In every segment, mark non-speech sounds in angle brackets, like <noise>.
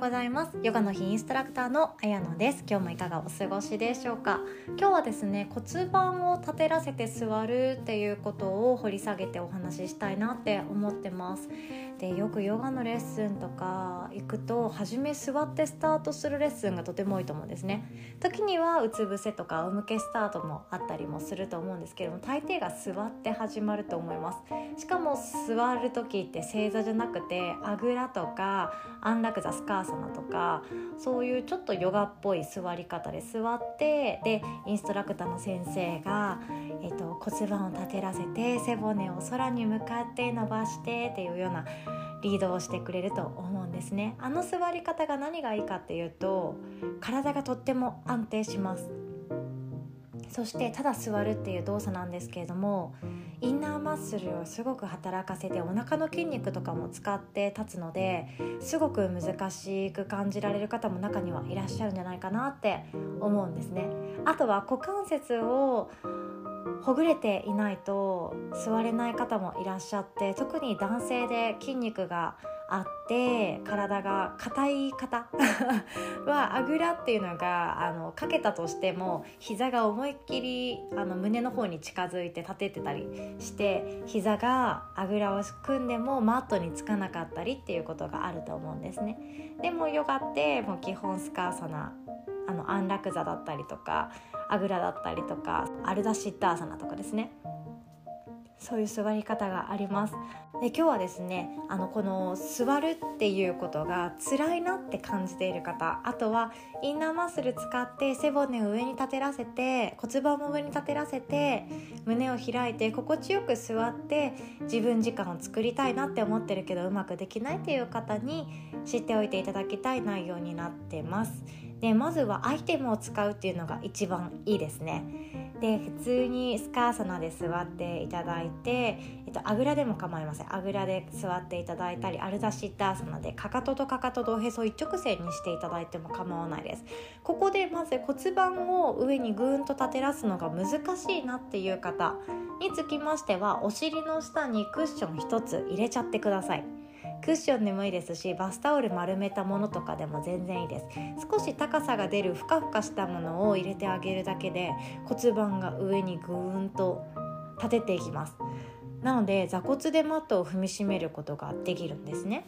うございます。ヨガの日インストラクターのあやのです。今日もいかがお過ごしでしょうか。今日はですね骨盤を立てらせて座るっていうことを掘り下げてお話ししたいなって思ってます。でよくヨガのレッスンとか行くと初め座ってスタートするレッスンがとても多いと思うんですね。時にはうつ伏せとか仰向けスタートもあったりもすると思うんですけども大抵が座って始まると思います。しかも座る時って正座じゃなくてあぐらとか安楽座スカーサナとかそういうちょっとヨガっぽい座り方で座ってでインストラクターの先生が、えーと、骨盤を立てらせて背骨を空に向かって伸ばしてっていうようなリードをしてくれると思うんですね。あの座り方が何がいいかっていうと体がとっても安定します。そしてただ座るっていう動作なんですけれどもインナーマッスルをすごく働かせてお腹の筋肉とかも使って立つのですごく難しく感じられる方も中にはいらっしゃるんじゃないかなって思うんですね。あとは股関節をほぐれていないと座れない方もいらっしゃって特に男性で筋肉があって体が硬い方 <laughs> はあぐらっていうのがあのかけたとしても膝が思いっきりあの胸の方に近づいて立ててたりして膝があぐらを組んでもマットにつかなかったりっていうことがあると思うんですね。でもヨガってもう基本スカーサナあの安楽座だったりとかあぐらだったりとかアルダシッターサナとかですねそういう座り方があります。で今日はですねあのこの座るっていうことが辛いなって感じている方あとはインナーマッスル使って背骨を上に立てらせて骨盤も上に立てらせて胸を開いて心地よく座って自分時間を作りたいなって思ってるけどうまくできないっていう方に知っておいていただきたい内容になってます。でまずはアイテムを使うっていうのが一番いいですね。で普通にスカーサナで座っていただいて、えっと、あぐらでも構いません。あぐらで座っていただいたりアルダシッターサナでかかととかかととおへそ一直線にしていただいても構わないです。ここでまず骨盤を上にぐーんと立てらすのが難しいなっていう方につきましてはお尻の下にクッション1つ入れちゃってください。クッションでもいいですしバスタオル丸めたものとかでも全然いいです。少し高さが出るふかふかしたものを入れてあげるだけで骨盤が上にぐーんと立てていきます。なので座骨でマットを踏みしめることができるんですね。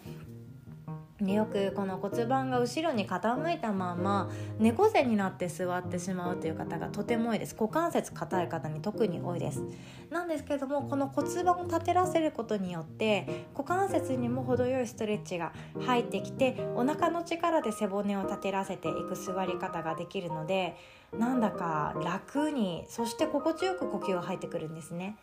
よくこの骨盤が後ろに傾いたまま猫背になって座ってしまうという方がとても多いです。股関節硬い方に特に多いです。なんですけどもこの骨盤を立てらせることによって股関節にも程よいストレッチが入ってきてお腹の力で背骨を立てらせていく座り方ができるのでなんだか楽にそして心地よく呼吸が入ってくるんですね。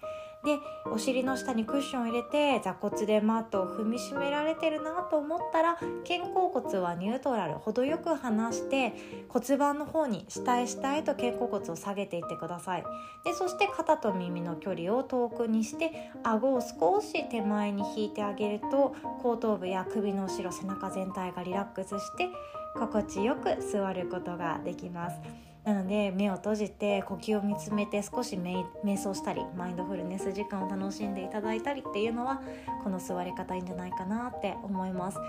でお尻の下にクッションを入れて座骨でマットを踏みしめられてるなと思ったら肩甲骨はニュートラル程よく離して骨盤の方に下へ下へと肩甲骨を下げていってくださいでそして肩と耳の距離を遠くにして顎を少し手前に引いてあげると後頭部や首の後ろ背中全体がリラックスして心地よく座ることができます。なので目を閉じて呼吸を見つめて少し瞑想したりマインドフルネス時間を楽しんでいただいたりっていうのはこの座り方いいんじゃないかなって思います。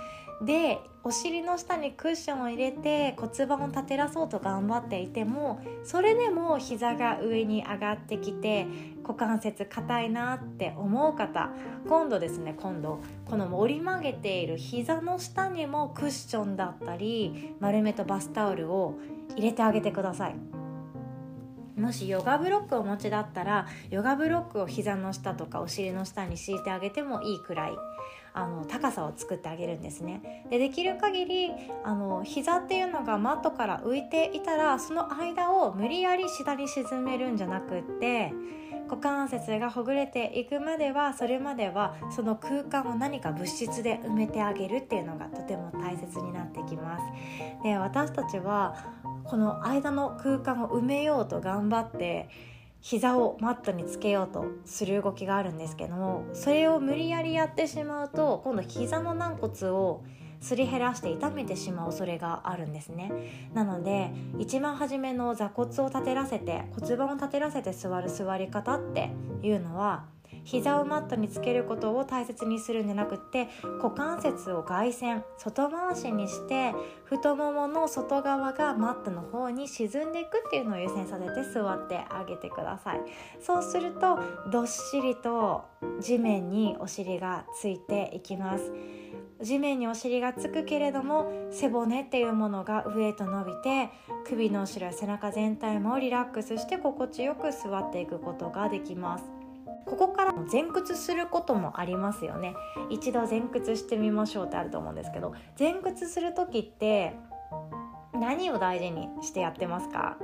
でお尻の下にクッションを入れて骨盤を立てらそうと頑張っていてもそれでも膝が上に上がってきて股関節硬いなって思う方今度ですね今度この折り曲げている膝の下にもクッションだったり丸めとバスタオルを入れてあげてください。もしヨガブロックをお持ちだったらヨガブロックを膝の下とかお尻の下に敷いてあげてもいいくらいあの高さを作ってあげるんですね。でできる限りあの膝っていうのがマットから浮いていたらその間を無理やり下に沈めるんじゃなくって股関節がほぐれていくまではそれまではその空間を何か物質で埋めてあげるっていうのがとても大切になってきます。で私たちはこの間の空間を埋めようと頑張って膝をマットにつけようとする動きがあるんですけどもそれを無理やりやってしまうと今度膝の軟骨をすり減らして痛めてしまう恐れがあるんですね。なので一番初めの座骨を立てらせて骨盤を立てらせて座る座り方っていうのは膝をマットにつけることを大切にするんじゃなくって股関節を外旋外回しにして太ももの外側がマットの方に沈んでいくっていうのを優先させて座ってあげてください。そうするとどっしりと地面にお尻がついていきます。地面にお尻がつくけれども背骨っていうものが上へと伸びて首の後ろや背中全体もリラックスして心地よく座っていくことができます。ここから前屈することもありますよね。一度前屈してみましょうってあると思うんですけど前屈する時って何を大事にしてやってますか？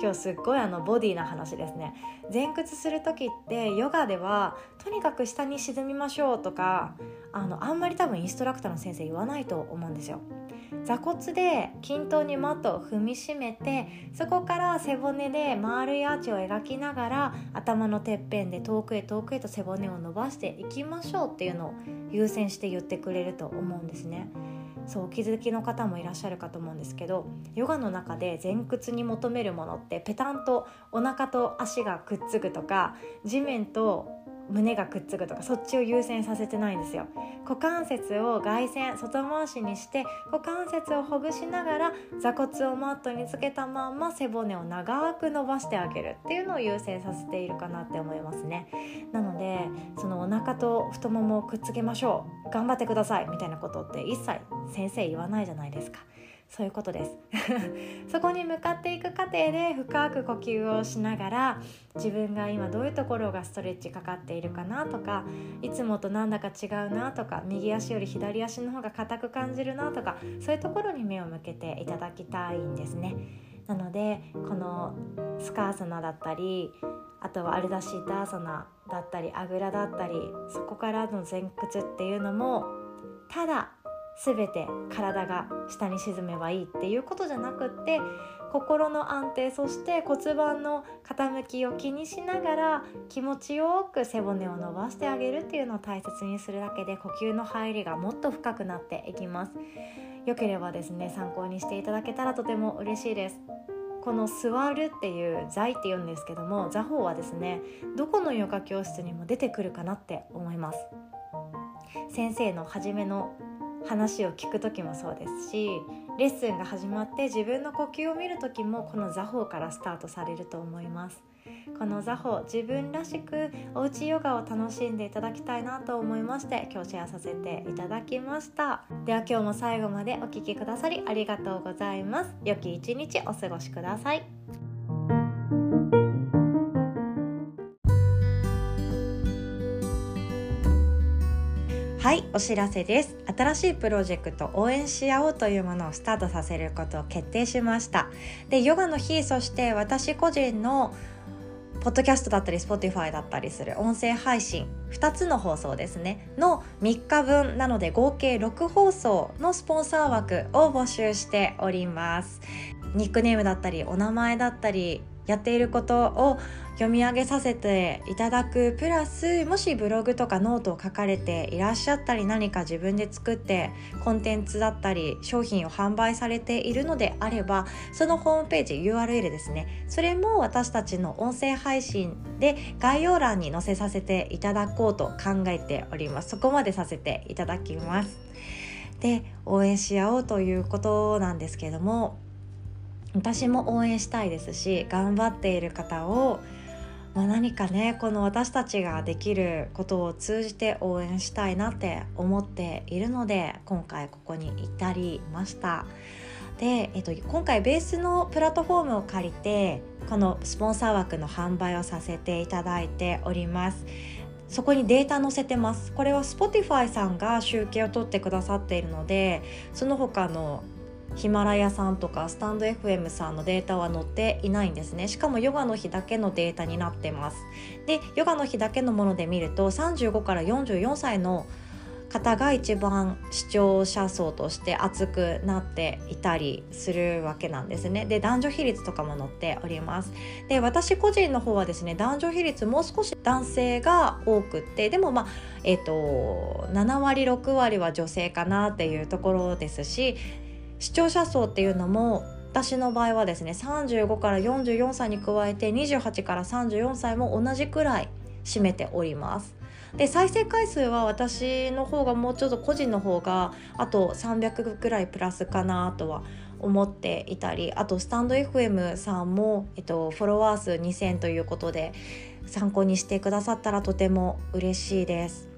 今日すっごいあのボディな話ですね前屈する時ってヨガではとにかく下に沈みましょうとかあのあんまり多分インストラクターの先生言わないと思うんですよ座骨で均等にマットを踏みしめてそこから背骨で丸いアーチを描きながら頭のてっぺんで遠くへ遠くへと背骨を伸ばしていきましょうっていうのを優先して言ってくれると思うんですね。そうお気づきの方もいらっしゃるかと思うんですけどヨガの中で前屈に求めるものってペタンとお腹と足がくっつくとか地面と胸がくっつくとかそっちを優先させてないんですよ。股関節を外旋外回しにして股関節をほぐしながら座骨をマットにつけたまま背骨を長く伸ばしてあげるっていうのを優先させているかなって思いますね。なのでそのお腹と太ももをくっつけましょう。頑張ってください。みたいなことって一切先生言わないじゃないですか。そういうことです <laughs> そこに向かっていく過程で深く呼吸をしながら自分が今どういうところがストレッチかかっているかなとかいつもとなんだか違うなとか右足より左足の方が硬く感じるなとかそういうところに目を向けていただきたいんですね。なのでこのスカーサナだったりあとはアルダシーターサナだったりあぐらだったりそこからの前屈っていうのもただ全て体が下に沈めばいいっていうことじゃなくって心の安定そして骨盤の傾きを気にしながら気持ちよく背骨を伸ばしてあげるっていうのを大切にするだけで呼吸の入りがもっと深くなっていきます。よければですね参考にしていただけたらとても嬉しいです。この座るっていう座位って言うんですけども座法はですねどこのヨガ教室にも出てくるかなって思います。先生の初めの話を聞く時もそうですしレッスンが始まって自分の呼吸を見る時もこの座法からスタートされると思います。この座法自分らしくおうちヨガを楽しんでいただきたいなと思いまして今日シェアさせていただきました。では今日も最後までお聴きくださりありがとうございます。良き一日お過ごしください。はいお知らせです。新しいプロジェクト応援し合おうというものをスタートさせることを決定しました。でヨガの日そして私個人のポッドキャストだったり Spotify だったりする音声配信2つの放送ですね。の3日分なので合計6放送のスポンサー枠を募集しております。ニックネームだったりお名前だったりやっていることを読み上げさせていただくプラスもしブログとかノートを書かれていらっしゃったり何か自分で作ってコンテンツだったり商品を販売されているのであればそのホームページ URL ですね。それも私たちの音声配信で概要欄に載せさせていただこうと考えております。そこまでさせていただきます。で応援し合おうということなんですけども私も応援したいですし頑張っている方を、まあ、何かねこの私たちができることを通じて応援したいなって思っているので今回ここに至りました。で、えっと、今回ベースのプラットフォームを借りてこのスポンサー枠の販売をさせていただいております。そこにデータ載せてますこれは Spotify さんが集計を取ってくださっているのでその他のヒマラヤさんとかスタンド FM さんのデータは載っていないんですね。しかもヨガの日だけのデータになってます。でヨガの日だけのもので見ると35から44歳の方が一番視聴者層として熱くなっていたりするわけなんですね。で男女比率とかも載っております。で私個人の方はですね男女比率もう少し男性が多くってでもまあえっ、ー、と7割6割は女性かなっていうところですし視聴者層っていうのも私の場合はですね35から44歳に加えて28から34歳も同じくらい占めておりますで再生回数は私の方がもうちょっと個人の方があと300ぐらいプラスかなとは思っていたりあとスタンド FM さんも、えっと、フォロワー数2000ということで参考にしてくださったらとても嬉しいです。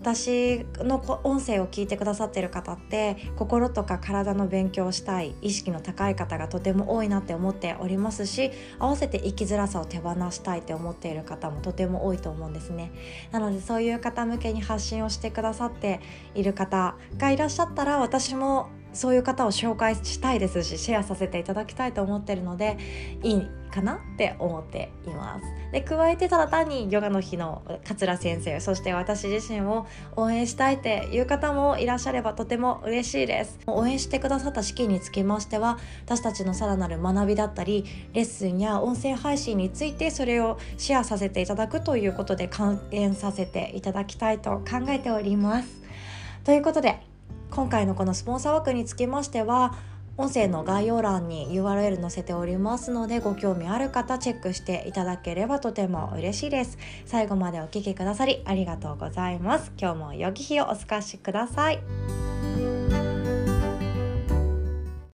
私の音声を聞いてくださってる方って心とか体の勉強をしたい意識の高い方がとても多いなって思っておりますし合わせて生きづらさを手放したいって思っている方もとても多いと思うんですね。なのでそういう方向けに発信をしてくださっている方がいらっしゃったら私もそういう方を紹介したいですしシェアさせていただきたいと思ってるのでいいかなって思っています。で加えてただ単にヨガの日の桂先生そして私自身を応援したいっていう方もいらっしゃればとても嬉しいです。応援してくださった資金につきましては私たちのさらなる学びだったりレッスンや音声配信についてそれをシェアさせていただくということで還元させていただきたいと考えております。ということで今回のこのスポンサー枠につきましては音声の概要欄に URL 載せておりますのでご興味ある方チェックしていただければとても嬉しいです。最後までお聴きくださりありがとうございます。今日も良き日をお過ごしください。